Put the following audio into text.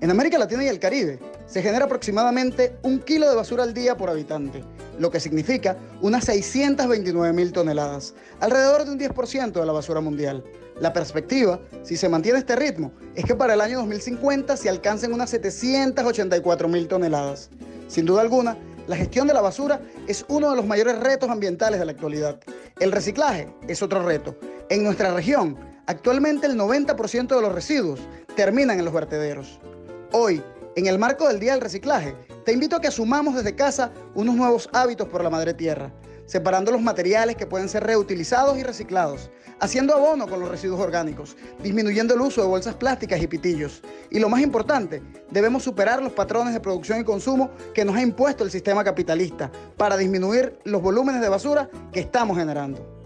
En América Latina y el Caribe se genera aproximadamente un kilo de basura al día por habitante, lo que significa unas 629 mil toneladas, alrededor de un 10% de la basura mundial. La perspectiva, si se mantiene este ritmo, es que para el año 2050 se alcancen unas 784 mil toneladas. Sin duda alguna, la gestión de la basura es uno de los mayores retos ambientales de la actualidad. El reciclaje es otro reto. En nuestra región, actualmente el 90% de los residuos terminan en los vertederos. Hoy, en el marco del Día del Reciclaje, te invito a que asumamos desde casa unos nuevos hábitos por la madre tierra, separando los materiales que pueden ser reutilizados y reciclados, haciendo abono con los residuos orgánicos, disminuyendo el uso de bolsas plásticas y pitillos. Y lo más importante, debemos superar los patrones de producción y consumo que nos ha impuesto el sistema capitalista para disminuir los volúmenes de basura que estamos generando.